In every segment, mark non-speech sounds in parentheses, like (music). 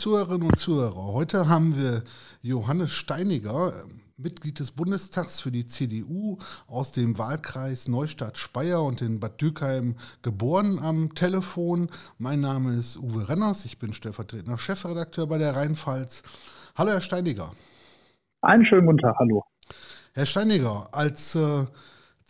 Zuhörerinnen und Zuhörer, heute haben wir Johannes Steiniger, Mitglied des Bundestags für die CDU aus dem Wahlkreis Neustadt-Speyer und in Bad Dürkheim geboren am Telefon. Mein Name ist Uwe Renners, ich bin stellvertretender Chefredakteur bei der Rheinpfalz. Hallo Herr Steiniger. Einen schönen guten Tag, hallo. Herr Steiniger, als äh,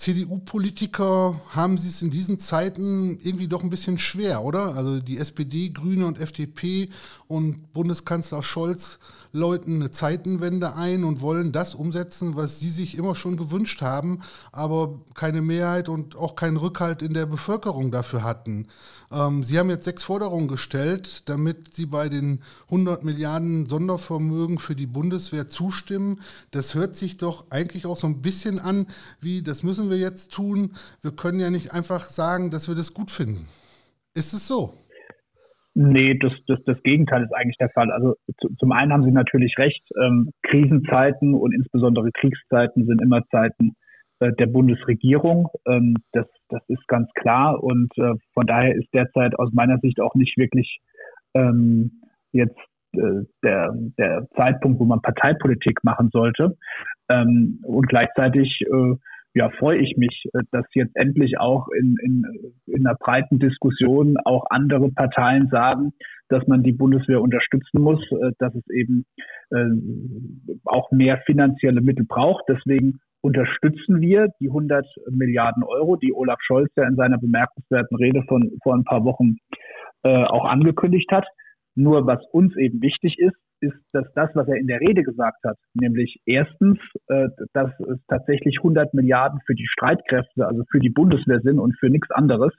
CDU-Politiker haben Sie es in diesen Zeiten irgendwie doch ein bisschen schwer, oder? Also die SPD, Grüne und FDP und Bundeskanzler Scholz läuten eine Zeitenwende ein und wollen das umsetzen, was sie sich immer schon gewünscht haben, aber keine Mehrheit und auch keinen Rückhalt in der Bevölkerung dafür hatten. Ähm, sie haben jetzt sechs Forderungen gestellt, damit sie bei den 100 Milliarden Sondervermögen für die Bundeswehr zustimmen. Das hört sich doch eigentlich auch so ein bisschen an, wie das müssen wir jetzt tun. Wir können ja nicht einfach sagen, dass wir das gut finden. Ist es so? Nee, das, das, das Gegenteil ist eigentlich der Fall. Also zu, zum einen haben Sie natürlich recht, ähm, Krisenzeiten und insbesondere Kriegszeiten sind immer Zeiten äh, der Bundesregierung. Ähm, das, das ist ganz klar und äh, von daher ist derzeit aus meiner Sicht auch nicht wirklich ähm, jetzt äh, der, der Zeitpunkt, wo man Parteipolitik machen sollte. Ähm, und gleichzeitig äh, ja, freue ich mich, äh, dass jetzt endlich auch in, in, in einer breiten Diskussion auch andere Parteien sagen, dass man die Bundeswehr unterstützen muss, äh, dass es eben äh, auch mehr finanzielle Mittel braucht. Deswegen unterstützen wir die 100 Milliarden Euro, die Olaf Scholz ja in seiner bemerkenswerten Rede von vor ein paar Wochen auch angekündigt hat. Nur was uns eben wichtig ist, ist, dass das, was er in der Rede gesagt hat, nämlich erstens, äh, dass es tatsächlich 100 Milliarden für die Streitkräfte, also für die Bundeswehr sind und für nichts anderes.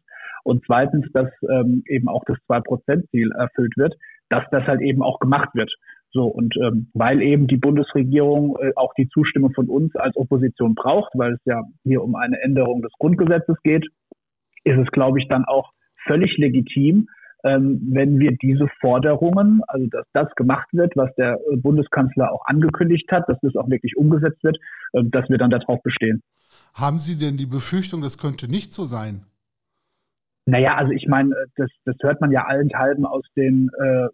Und zweitens, dass ähm, eben auch das 2-Prozent-Ziel erfüllt wird, dass das halt eben auch gemacht wird. So, und ähm, weil eben die Bundesregierung äh, auch die Zustimmung von uns als Opposition braucht, weil es ja hier um eine Änderung des Grundgesetzes geht, ist es, glaube ich, dann auch völlig legitim, ähm, wenn wir diese Forderungen, also dass das gemacht wird, was der äh, Bundeskanzler auch angekündigt hat, dass das auch wirklich umgesetzt wird, äh, dass wir dann darauf bestehen. Haben Sie denn die Befürchtung, das könnte nicht so sein? Naja, also ich meine, äh, das, das hört man ja allenthalben aus den äh,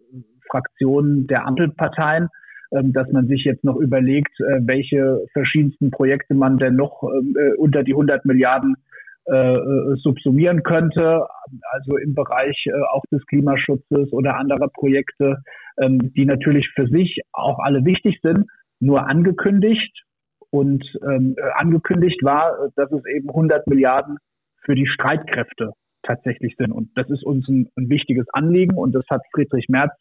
Fraktionen der Ampelparteien, äh, dass man sich jetzt noch überlegt, äh, welche verschiedensten Projekte man denn noch ähm, äh, unter die 100 Milliarden äh, äh, subsumieren könnte, also im Bereich äh, auch des Klimaschutzes oder anderer Projekte, ähm, die natürlich für sich auch alle wichtig sind, nur angekündigt und ähm, äh, angekündigt war, dass es eben 100 Milliarden für die Streitkräfte tatsächlich sind. Und das ist uns ein, ein wichtiges Anliegen und das hat Friedrich Merz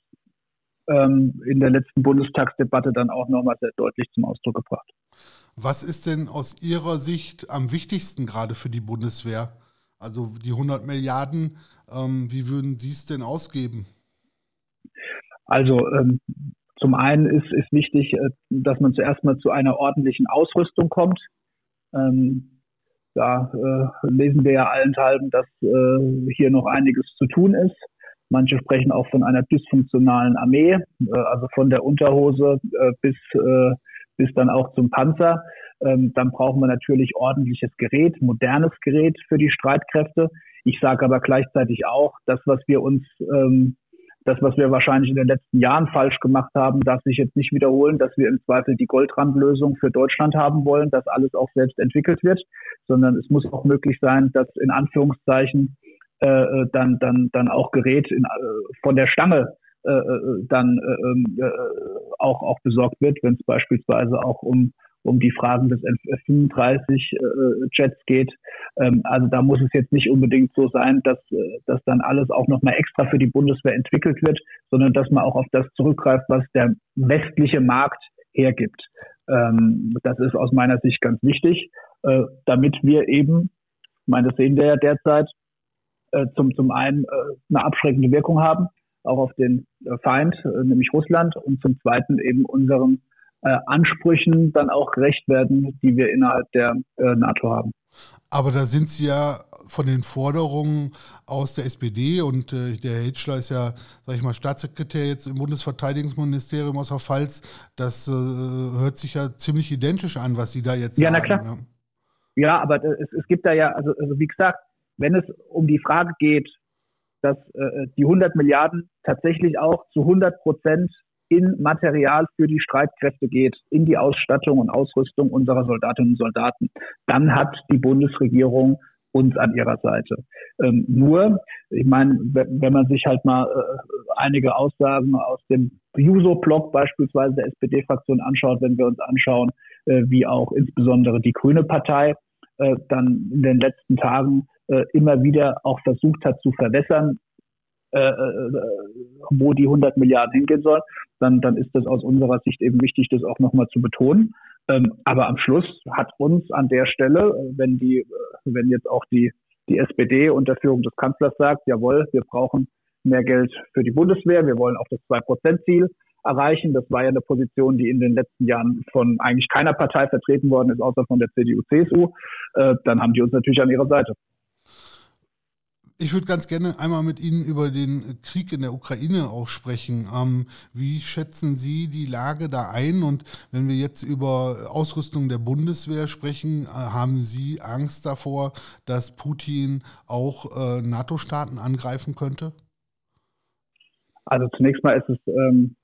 ähm, in der letzten Bundestagsdebatte dann auch nochmal sehr deutlich zum Ausdruck gebracht. Was ist denn aus Ihrer Sicht am wichtigsten gerade für die Bundeswehr? Also die 100 Milliarden, ähm, wie würden Sie es denn ausgeben? Also ähm, zum einen ist, ist wichtig, äh, dass man zuerst mal zu einer ordentlichen Ausrüstung kommt. Ähm, da äh, lesen wir ja allenthalben, dass äh, hier noch einiges zu tun ist. Manche sprechen auch von einer dysfunktionalen Armee, äh, also von der Unterhose äh, bis äh, bis dann auch zum Panzer. Ähm, dann brauchen wir natürlich ordentliches Gerät, modernes Gerät für die Streitkräfte. Ich sage aber gleichzeitig auch, das, was wir uns, ähm, das, was wir wahrscheinlich in den letzten Jahren falsch gemacht haben, darf sich jetzt nicht wiederholen, dass wir im Zweifel die Goldrandlösung für Deutschland haben wollen, dass alles auch selbst entwickelt wird, sondern es muss auch möglich sein, dass in Anführungszeichen äh, äh dann, dann, dann auch Gerät in, äh, von der Stange dann äh, ähm, äh, auch, auch besorgt wird, wenn es beispielsweise auch um, um die Fragen des F-35-Jets äh, geht. Ähm, also da muss es jetzt nicht unbedingt so sein, dass, dass dann alles auch nochmal extra für die Bundeswehr entwickelt wird, sondern dass man auch auf das zurückgreift, was der westliche Markt hergibt. Ähm, das ist aus meiner Sicht ganz wichtig, äh, damit wir eben, ich meine, das sehen wir ja derzeit, äh, zum, zum einen äh, eine abschreckende Wirkung haben, auch auf den äh, Feind, äh, nämlich Russland, und zum Zweiten eben unseren äh, Ansprüchen dann auch gerecht werden, die wir innerhalb der äh, NATO haben. Aber da sind Sie ja von den Forderungen aus der SPD und äh, der Herr Hitschler ist ja, sage ich mal, Staatssekretär jetzt im Bundesverteidigungsministerium aus der Pfalz. Das äh, hört sich ja ziemlich identisch an, was Sie da jetzt ja, sagen. Ja, na klar. Ja, ja aber es, es, gibt da ja, also, also wie gesagt, wenn es um die Frage geht, dass äh, die 100 Milliarden tatsächlich auch zu 100 Prozent in Material für die Streitkräfte geht, in die Ausstattung und Ausrüstung unserer Soldatinnen und Soldaten, dann hat die Bundesregierung uns an ihrer Seite. Ähm, nur, ich meine, wenn man sich halt mal äh, einige Aussagen aus dem Juso-Blog beispielsweise der SPD-Fraktion anschaut, wenn wir uns anschauen, äh, wie auch insbesondere die Grüne Partei äh, dann in den letzten Tagen äh, immer wieder auch versucht hat zu verwässern, äh, äh, wo die 100 Milliarden hingehen sollen, dann, dann ist das aus unserer Sicht eben wichtig, das auch nochmal zu betonen. Ähm, aber am Schluss hat uns an der Stelle, wenn die, wenn jetzt auch die, die SPD unter Führung des Kanzlers sagt, jawohl, wir brauchen mehr Geld für die Bundeswehr, wir wollen auch das 2-Prozent-Ziel erreichen. Das war ja eine Position, die in den letzten Jahren von eigentlich keiner Partei vertreten worden ist, außer von der CDU, CSU. Äh, dann haben die uns natürlich an ihrer Seite. Ich würde ganz gerne einmal mit Ihnen über den Krieg in der Ukraine auch sprechen. Ähm, wie schätzen Sie die Lage da ein? Und wenn wir jetzt über Ausrüstung der Bundeswehr sprechen, äh, haben Sie Angst davor, dass Putin auch äh, NATO-Staaten angreifen könnte? Also zunächst mal ist es ähm,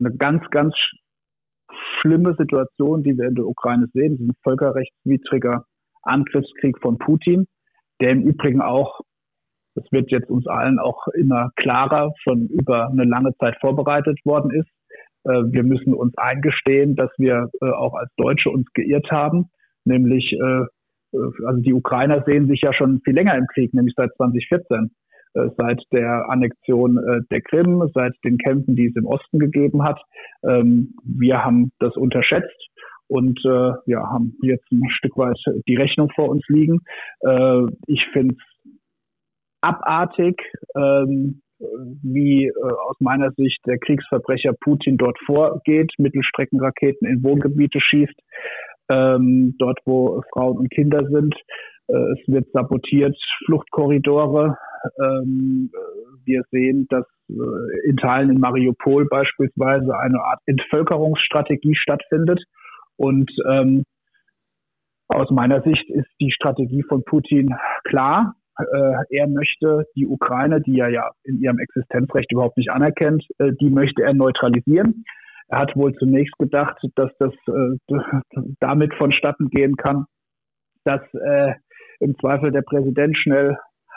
eine ganz, ganz schlimme Situation, die wir in der Ukraine sehen. Das ist ein völkerrechtswidriger Angriffskrieg von Putin der im Übrigen auch, das wird jetzt uns allen auch immer klarer, schon über eine lange Zeit vorbereitet worden ist. Äh, wir müssen uns eingestehen, dass wir äh, auch als Deutsche uns geirrt haben, nämlich äh, also die Ukrainer sehen sich ja schon viel länger im Krieg, nämlich seit 2014, seit der Annexion der Krim, seit den Kämpfen, die es im Osten gegeben hat. Ähm, wir haben das unterschätzt und äh, ja, haben jetzt ein Stück weit die Rechnung vor uns liegen. Äh, ich finde es abartig, ähm, wie äh, aus meiner Sicht der Kriegsverbrecher Putin dort vorgeht, Mittelstreckenraketen in Wohngebiete schießt, ähm, dort wo Frauen und Kinder sind. Äh, es wird sabotiert, Fluchtkorridore. Ähm, wir sehen, dass äh, in Teilen in Mariupol beispielsweise eine Art Entvölkerungsstrategie stattfindet und ähm, aus meiner Sicht ist die Strategie von Putin klar. Äh, er möchte die Ukraine, die er ja in ihrem Existenzrecht überhaupt nicht anerkennt, äh, die möchte er neutralisieren. Er hat wohl zunächst gedacht, dass das äh, (laughs) damit vonstatten gehen kann, dass äh, im Zweifel der Präsident schnell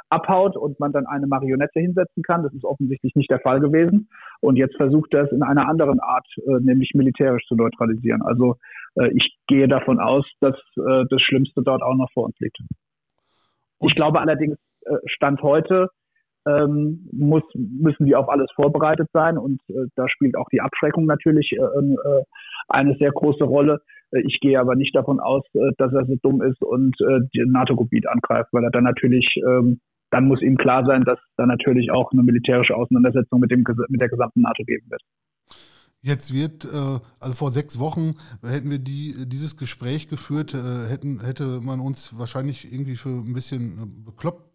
abhaut und man dann eine Marionette hinsetzen kann. Das ist offensichtlich nicht der Fall gewesen. Und jetzt versucht er es in einer anderen Art, äh, nämlich militärisch zu neutralisieren. Also äh, ich gehe davon aus, dass äh, das Schlimmste dort auch noch vor uns liegt. Ich glaube allerdings, äh, Stand heute ähm, muss, müssen wir auf alles vorbereitet sein und äh, da spielt auch die Abschreckung natürlich äh, äh, eine sehr große Rolle. Ich gehe aber nicht davon aus, dass er so dumm ist und äh, NATO-Gebiet angreift, weil er dann natürlich ähm, dann muss ihm klar sein, dass da natürlich auch eine militärische Auseinandersetzung mit, dem, mit der gesamten NATO geben wird. Jetzt wird, äh, also vor sechs Wochen hätten wir die, dieses Gespräch geführt, äh, hätten, hätte man uns wahrscheinlich irgendwie für ein bisschen äh, bekloppt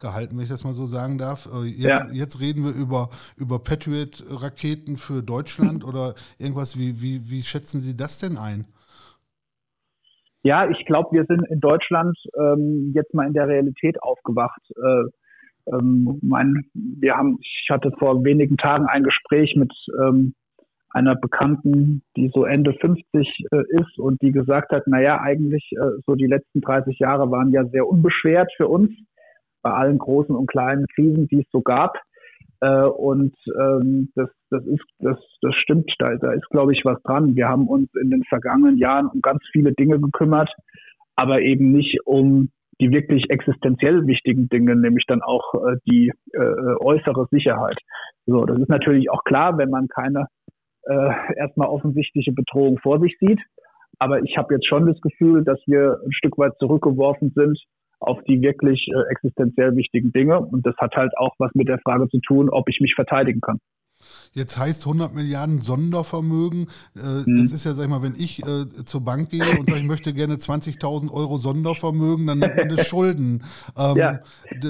gehalten, wenn ich das mal so sagen darf. Jetzt, ja. jetzt reden wir über, über Patriot-Raketen für Deutschland (laughs) oder irgendwas. Wie, wie, wie schätzen Sie das denn ein? Ja, ich glaube, wir sind in Deutschland ähm, jetzt mal in der Realität aufgewacht. Äh, ähm, mein, wir haben, ich hatte vor wenigen Tagen ein Gespräch mit ähm, einer Bekannten, die so Ende 50 äh, ist und die gesagt hat, na ja, eigentlich äh, so die letzten 30 Jahre waren ja sehr unbeschwert für uns bei allen großen und kleinen Krisen, die es so gab. Äh, und ähm, das, das ist, das, das stimmt, da, da ist, glaube ich, was dran. Wir haben uns in den vergangenen Jahren um ganz viele Dinge gekümmert, aber eben nicht um die wirklich existenziell wichtigen Dinge, nämlich dann auch äh, die äh, äußere Sicherheit. So, das ist natürlich auch klar, wenn man keine äh, erstmal offensichtliche Bedrohung vor sich sieht. Aber ich habe jetzt schon das Gefühl, dass wir ein Stück weit zurückgeworfen sind auf die wirklich äh, existenziell wichtigen Dinge. Und das hat halt auch was mit der Frage zu tun, ob ich mich verteidigen kann. Jetzt heißt 100 Milliarden Sondervermögen. Äh, mhm. Das ist ja, sag ich mal, wenn ich äh, zur Bank gehe und sage, ich möchte gerne 20.000 Euro Sondervermögen, dann nennt man das Schulden. Ähm, ja.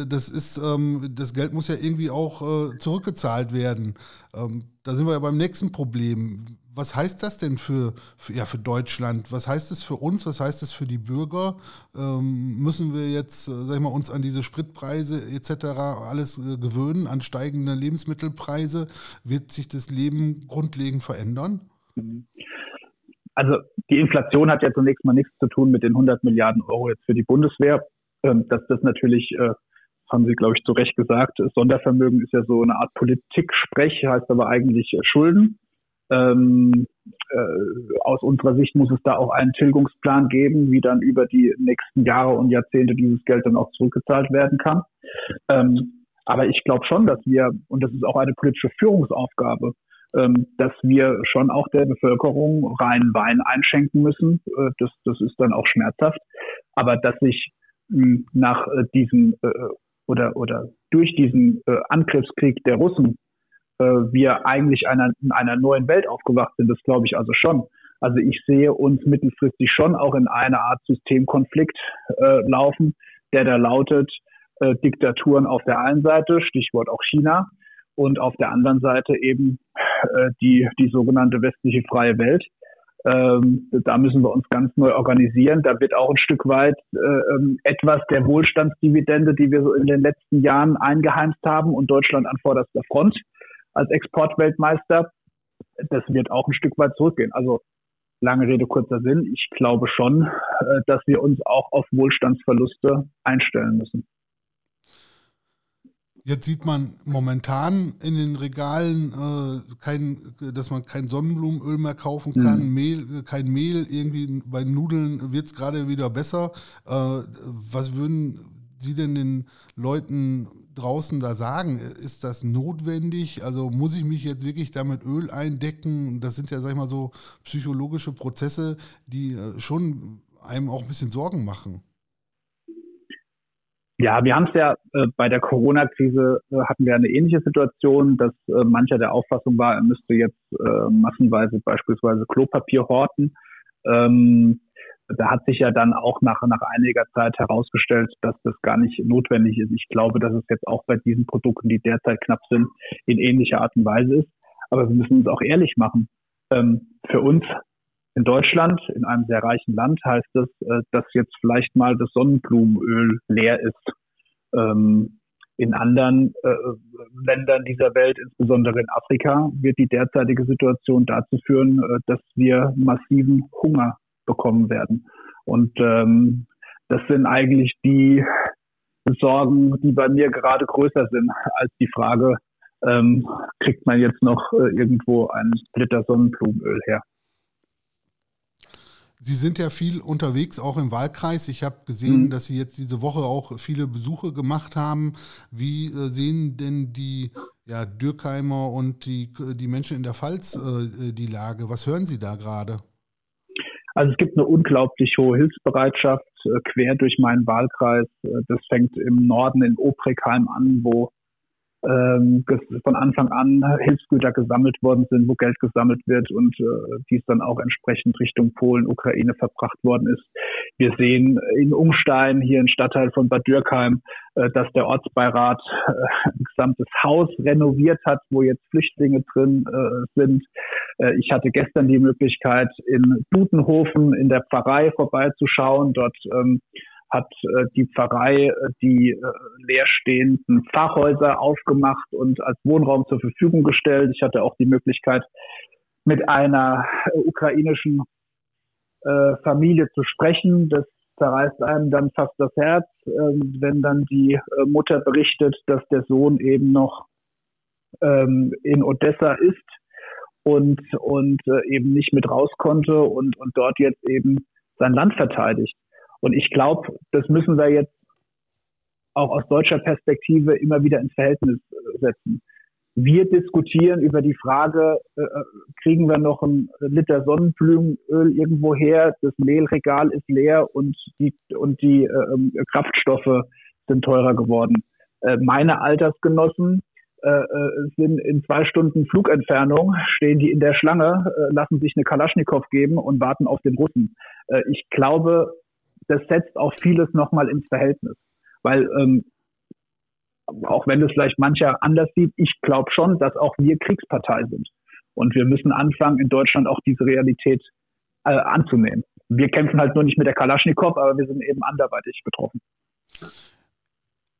Das ist, ähm, das Geld muss ja irgendwie auch äh, zurückgezahlt werden. Ähm, da sind wir ja beim nächsten Problem. Was heißt das denn für, für, ja, für Deutschland? Was heißt es für uns? Was heißt es für die Bürger? Ähm, müssen wir jetzt, äh, sag ich mal, uns an diese Spritpreise etc. alles äh, gewöhnen, an steigende Lebensmittelpreise? Wird sich das Leben grundlegend verändern? Also die Inflation hat ja zunächst mal nichts zu tun mit den 100 Milliarden Euro jetzt für die Bundeswehr. Ähm, dass das natürlich äh, haben Sie, glaube ich, zu Recht gesagt. Sondervermögen ist ja so eine Art Politik-Sprech, heißt aber eigentlich äh, Schulden. Ähm, äh, aus unserer Sicht muss es da auch einen Tilgungsplan geben, wie dann über die nächsten Jahre und Jahrzehnte dieses Geld dann auch zurückgezahlt werden kann. Ähm, aber ich glaube schon, dass wir, und das ist auch eine politische Führungsaufgabe, ähm, dass wir schon auch der Bevölkerung reinen Wein einschenken müssen. Äh, das, das ist dann auch schmerzhaft. Aber dass sich mh, nach äh, diesem äh, oder, oder durch diesen äh, Angriffskrieg der Russen äh, wir eigentlich einer, in einer neuen Welt aufgewacht sind. Das glaube ich also schon. Also ich sehe uns mittelfristig schon auch in eine Art Systemkonflikt äh, laufen, der da lautet, äh, Diktaturen auf der einen Seite, Stichwort auch China, und auf der anderen Seite eben äh, die, die sogenannte westliche freie Welt. Ähm, da müssen wir uns ganz neu organisieren. Da wird auch ein Stück weit äh, ähm, etwas der Wohlstandsdividende, die wir so in den letzten Jahren eingeheimst haben und Deutschland an vorderster Front als Exportweltmeister, das wird auch ein Stück weit zurückgehen. Also lange Rede, kurzer Sinn. Ich glaube schon, äh, dass wir uns auch auf Wohlstandsverluste einstellen müssen. Jetzt sieht man momentan in den Regalen, äh, kein, dass man kein Sonnenblumenöl mehr kaufen kann, mhm. Mehl, kein Mehl. Irgendwie bei Nudeln wird es gerade wieder besser. Äh, was würden Sie denn den Leuten draußen da sagen? Ist das notwendig? Also muss ich mich jetzt wirklich damit Öl eindecken? Das sind ja, sag ich mal, so psychologische Prozesse, die äh, schon einem auch ein bisschen Sorgen machen. Ja, wir haben es ja äh, bei der Corona-Krise äh, hatten wir eine ähnliche Situation, dass äh, mancher der Auffassung war, er müsste jetzt äh, massenweise beispielsweise Klopapier horten. Ähm, da hat sich ja dann auch nach, nach einiger Zeit herausgestellt, dass das gar nicht notwendig ist. Ich glaube, dass es jetzt auch bei diesen Produkten, die derzeit knapp sind, in ähnlicher Art und Weise ist. Aber wir müssen uns auch ehrlich machen. Ähm, für uns in Deutschland, in einem sehr reichen Land, heißt es, äh, dass jetzt vielleicht mal das Sonnenblumenöl leer ist. Ähm, in anderen äh, Ländern dieser Welt, insbesondere in Afrika, wird die derzeitige Situation dazu führen, äh, dass wir massiven Hunger bekommen werden. Und ähm, das sind eigentlich die Sorgen, die bei mir gerade größer sind als die Frage, ähm, kriegt man jetzt noch äh, irgendwo einen Liter Sonnenblumenöl her. Sie sind ja viel unterwegs, auch im Wahlkreis. Ich habe gesehen, mhm. dass Sie jetzt diese Woche auch viele Besuche gemacht haben. Wie äh, sehen denn die ja, Dürkheimer und die, die Menschen in der Pfalz äh, die Lage? Was hören Sie da gerade? Also es gibt eine unglaublich hohe Hilfsbereitschaft äh, quer durch meinen Wahlkreis. Äh, das fängt im Norden in Obregheim an, wo ähm, von Anfang an Hilfsgüter gesammelt worden sind, wo Geld gesammelt wird und äh, dies dann auch entsprechend Richtung Polen, Ukraine verbracht worden ist. Wir sehen in Umstein, hier im Stadtteil von Bad Dürkheim, äh, dass der Ortsbeirat äh, ein gesamtes Haus renoviert hat, wo jetzt Flüchtlinge drin äh, sind. Äh, ich hatte gestern die Möglichkeit, in Dudenhofen in der Pfarrei vorbeizuschauen. Dort ähm, hat äh, die Pfarrei äh, die äh, leerstehenden Pfarrhäuser aufgemacht und als Wohnraum zur Verfügung gestellt. Ich hatte auch die Möglichkeit, mit einer ukrainischen Familie zu sprechen. Das zerreißt einem dann fast das Herz, äh, wenn dann die Mutter berichtet, dass der Sohn eben noch ähm, in Odessa ist und, und eben nicht mit raus konnte und, und dort jetzt eben sein Land verteidigt. Und ich glaube, das müssen wir jetzt auch aus deutscher Perspektive immer wieder ins Verhältnis äh, setzen. Wir diskutieren über die Frage, äh, äh, kriegen wir noch einen Liter Sonnenblumenöl irgendwo her? Das Mehlregal ist leer und die, und die äh, Kraftstoffe sind teurer geworden. Äh, meine Altersgenossen äh, sind in zwei Stunden Flugentfernung, stehen die in der Schlange, lassen sich eine Kalaschnikow geben und warten auf den Russen. ich glaube, das setzt auch vieles nochmal ins Verhältnis. Weil ähm, auch wenn es vielleicht mancher anders sieht, ich glaube schon, dass auch wir Kriegspartei sind. Und wir müssen anfangen, in Deutschland auch diese Realität äh, anzunehmen. Wir kämpfen halt nur nicht mit der Kalaschnikow, aber wir sind eben anderweitig betroffen.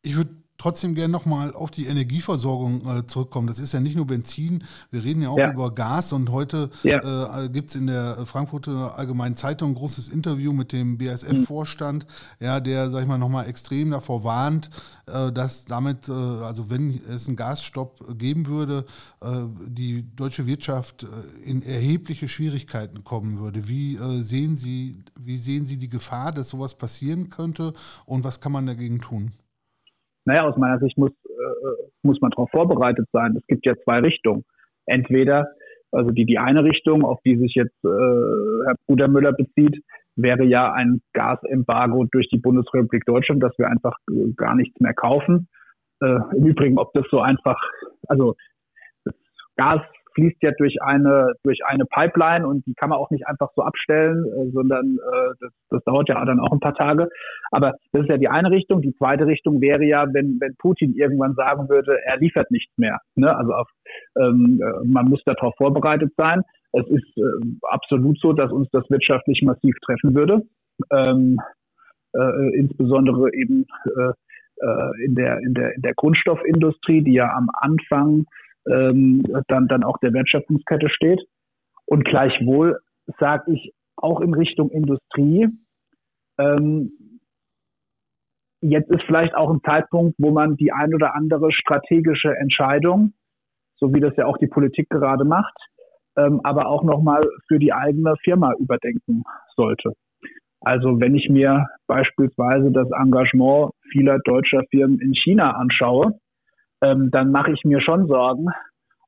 Ich würde trotzdem gerne nochmal auf die Energieversorgung äh, zurückkommen. Das ist ja nicht nur Benzin, wir reden ja auch ja. über Gas und heute ja. äh, gibt es in der Frankfurter Allgemeinen Zeitung ein großes Interview mit dem BASF-Vorstand, mhm. ja, der, sag ich mal, nochmal extrem davor warnt, äh, dass damit, äh, also wenn es einen Gasstopp geben würde, äh, die deutsche Wirtschaft äh, in erhebliche Schwierigkeiten kommen würde. Wie sehen Sie, wie sehen Sie die Gefahr, dass sowas passieren könnte und was kann man dagegen tun? Naja, aus meiner Sicht muss, äh, muss man darauf vorbereitet sein. Es gibt ja zwei Richtungen. Entweder, also die, die eine Richtung, auf die sich jetzt äh, Herr Brudermüller bezieht, wäre ja ein Gasembargo durch die Bundesrepublik Deutschland, dass wir einfach äh, gar nichts mehr kaufen. Äh, Im Übrigen, ob das so einfach, also Gas fließt ja durch eine durch eine Pipeline und die kann man auch nicht einfach so abstellen, äh, sondern äh, das, das dauert ja dann auch ein paar Tage. Aber das ist ja die eine Richtung. Die zweite Richtung wäre ja, wenn wenn Putin irgendwann sagen würde, er liefert nichts mehr. Ne? Also auf, ähm, äh, man muss darauf vorbereitet sein. Es ist äh, absolut so, dass uns das wirtschaftlich massiv treffen würde. Ähm, äh, insbesondere eben äh, äh, in der in der in der Grundstoffindustrie, die ja am Anfang ähm, dann, dann auch der Wertschöpfungskette steht. Und gleichwohl sage ich auch in Richtung Industrie, ähm, jetzt ist vielleicht auch ein Zeitpunkt, wo man die ein oder andere strategische Entscheidung, so wie das ja auch die Politik gerade macht, ähm, aber auch nochmal für die eigene Firma überdenken sollte. Also wenn ich mir beispielsweise das Engagement vieler deutscher Firmen in China anschaue, ähm, dann mache ich mir schon Sorgen,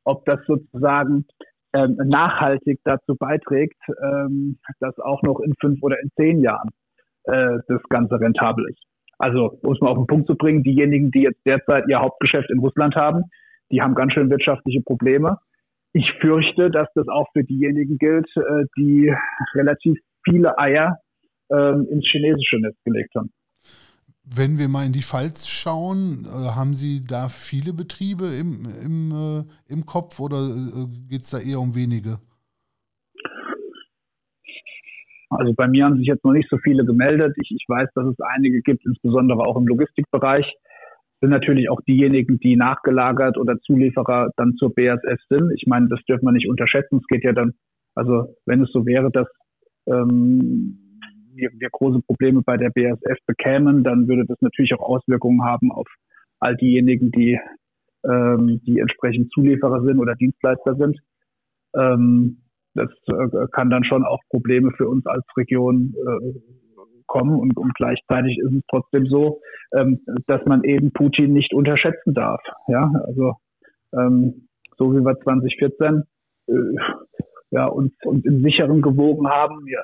ob das sozusagen ähm, nachhaltig dazu beiträgt, ähm, dass auch noch in fünf oder in zehn Jahren äh, das Ganze rentabel ist. Also, um es mal auf den Punkt zu bringen, diejenigen, die jetzt derzeit ihr Hauptgeschäft in Russland haben, die haben ganz schön wirtschaftliche Probleme. Ich fürchte, dass das auch für diejenigen gilt, äh, die relativ viele Eier ähm, ins chinesische Netz gelegt haben. Wenn wir mal in die Pfalz schauen, äh, haben Sie da viele Betriebe im, im, äh, im Kopf oder äh, geht es da eher um wenige? Also bei mir haben sich jetzt noch nicht so viele gemeldet. Ich, ich weiß, dass es einige gibt, insbesondere auch im Logistikbereich. Sind natürlich auch diejenigen, die nachgelagert oder Zulieferer dann zur BASF sind. Ich meine, das dürfen wir nicht unterschätzen. Es geht ja dann, also wenn es so wäre, dass ähm, wir, wir große Probleme bei der BASF bekämen, dann würde das natürlich auch Auswirkungen haben auf all diejenigen, die, ähm, die entsprechend Zulieferer sind oder Dienstleister sind. Ähm, das äh, kann dann schon auch Probleme für uns als Region äh, kommen und, und gleichzeitig ist es trotzdem so, ähm, dass man eben Putin nicht unterschätzen darf. Ja, also ähm, so wie wir 2014 äh, ja, uns, uns im Sicheren gewogen haben, ja,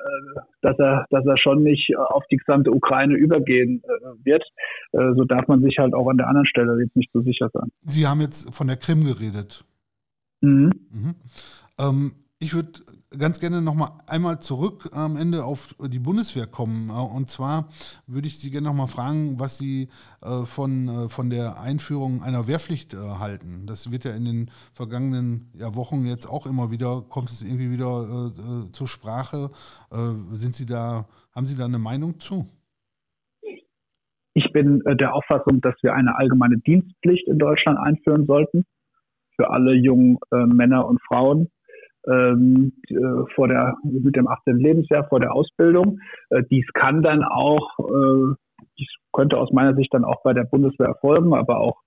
dass er, dass er schon nicht äh, auf die gesamte Ukraine übergehen äh, wird. Äh, so darf man sich halt auch an der anderen Stelle jetzt nicht so sicher sein. Sie haben jetzt von der Krim geredet. Mhm. Mhm. Ähm, ich würde ganz gerne noch mal einmal zurück am Ende auf die Bundeswehr kommen. Und zwar würde ich Sie gerne noch mal fragen, was Sie äh, von, äh, von der Einführung einer Wehrpflicht äh, halten. Das wird ja in den vergangenen Wochen jetzt auch immer wieder, kommt es irgendwie wieder äh, zur Sprache. Äh, sind Sie da, haben Sie da eine Meinung zu? Ich bin äh, der Auffassung, dass wir eine allgemeine Dienstpflicht in Deutschland einführen sollten für alle jungen Männer und Frauen ähm, äh, vor der, mit dem 18. Lebensjahr vor der Ausbildung. Äh, dies kann dann auch, äh, dies könnte aus meiner Sicht dann auch bei der Bundeswehr erfolgen, aber auch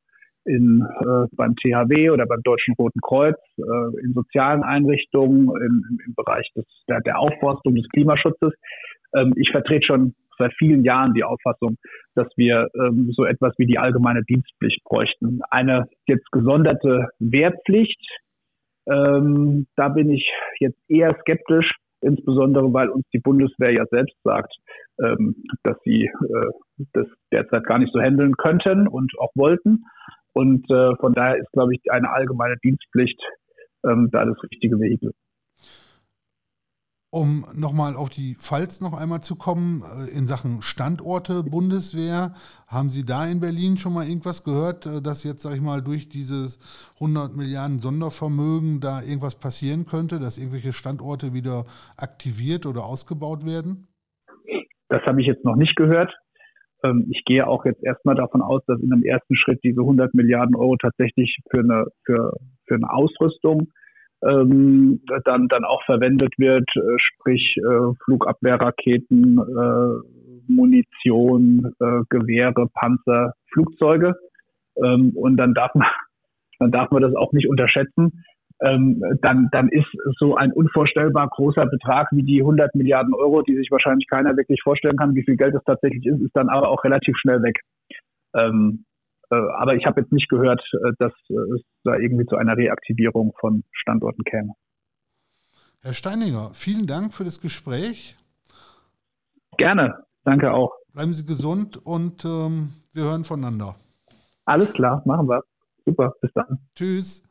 in, äh, beim THW oder beim Deutschen Roten Kreuz, äh, in sozialen Einrichtungen, im, im Bereich des, der, der Aufforstung des Klimaschutzes. Ähm, ich vertrete schon seit vielen Jahren die Auffassung, dass wir ähm, so etwas wie die allgemeine Dienstpflicht bräuchten. Eine jetzt gesonderte Wehrpflicht, ähm, da bin ich jetzt eher skeptisch, insbesondere weil uns die Bundeswehr ja selbst sagt, ähm, dass sie äh, das derzeit gar nicht so handeln könnten und auch wollten. Und äh, von daher ist, glaube ich, eine allgemeine Dienstpflicht ähm, da das richtige Vehikel. Um nochmal auf die Pfalz noch einmal zu kommen, äh, in Sachen Standorte Bundeswehr, haben Sie da in Berlin schon mal irgendwas gehört, äh, dass jetzt, sag ich mal, durch dieses 100 Milliarden Sondervermögen da irgendwas passieren könnte, dass irgendwelche Standorte wieder aktiviert oder ausgebaut werden? Das habe ich jetzt noch nicht gehört. Ähm, ich gehe auch jetzt erstmal davon aus, dass in einem ersten Schritt diese 100 Milliarden Euro tatsächlich für eine, für, für eine Ausrüstung ähm, dann, dann auch verwendet wird, äh, sprich äh, Flugabwehrraketen, äh, Munition, äh, Gewehre, Panzer, Flugzeuge. Ähm, und dann darf man, (laughs) dann darf man das auch nicht unterschätzen. Ähm, dann, dann ist so ein unvorstellbar großer Betrag wie die 100 Milliarden Euro, die sich wahrscheinlich keiner wirklich vorstellen kann, wie viel Geld es tatsächlich ist, ist dann aber auch relativ schnell weg. Ähm, äh, aber ich habe jetzt nicht gehört, äh, dass äh, es da irgendwie zu einer Reaktivierung von Standorten käme. Herr Steininger, vielen Dank für das Gespräch. Gerne, danke auch. Bleiben Sie gesund und ähm, wir hören voneinander. Alles klar, machen wir. Super, bis dann. Tschüss.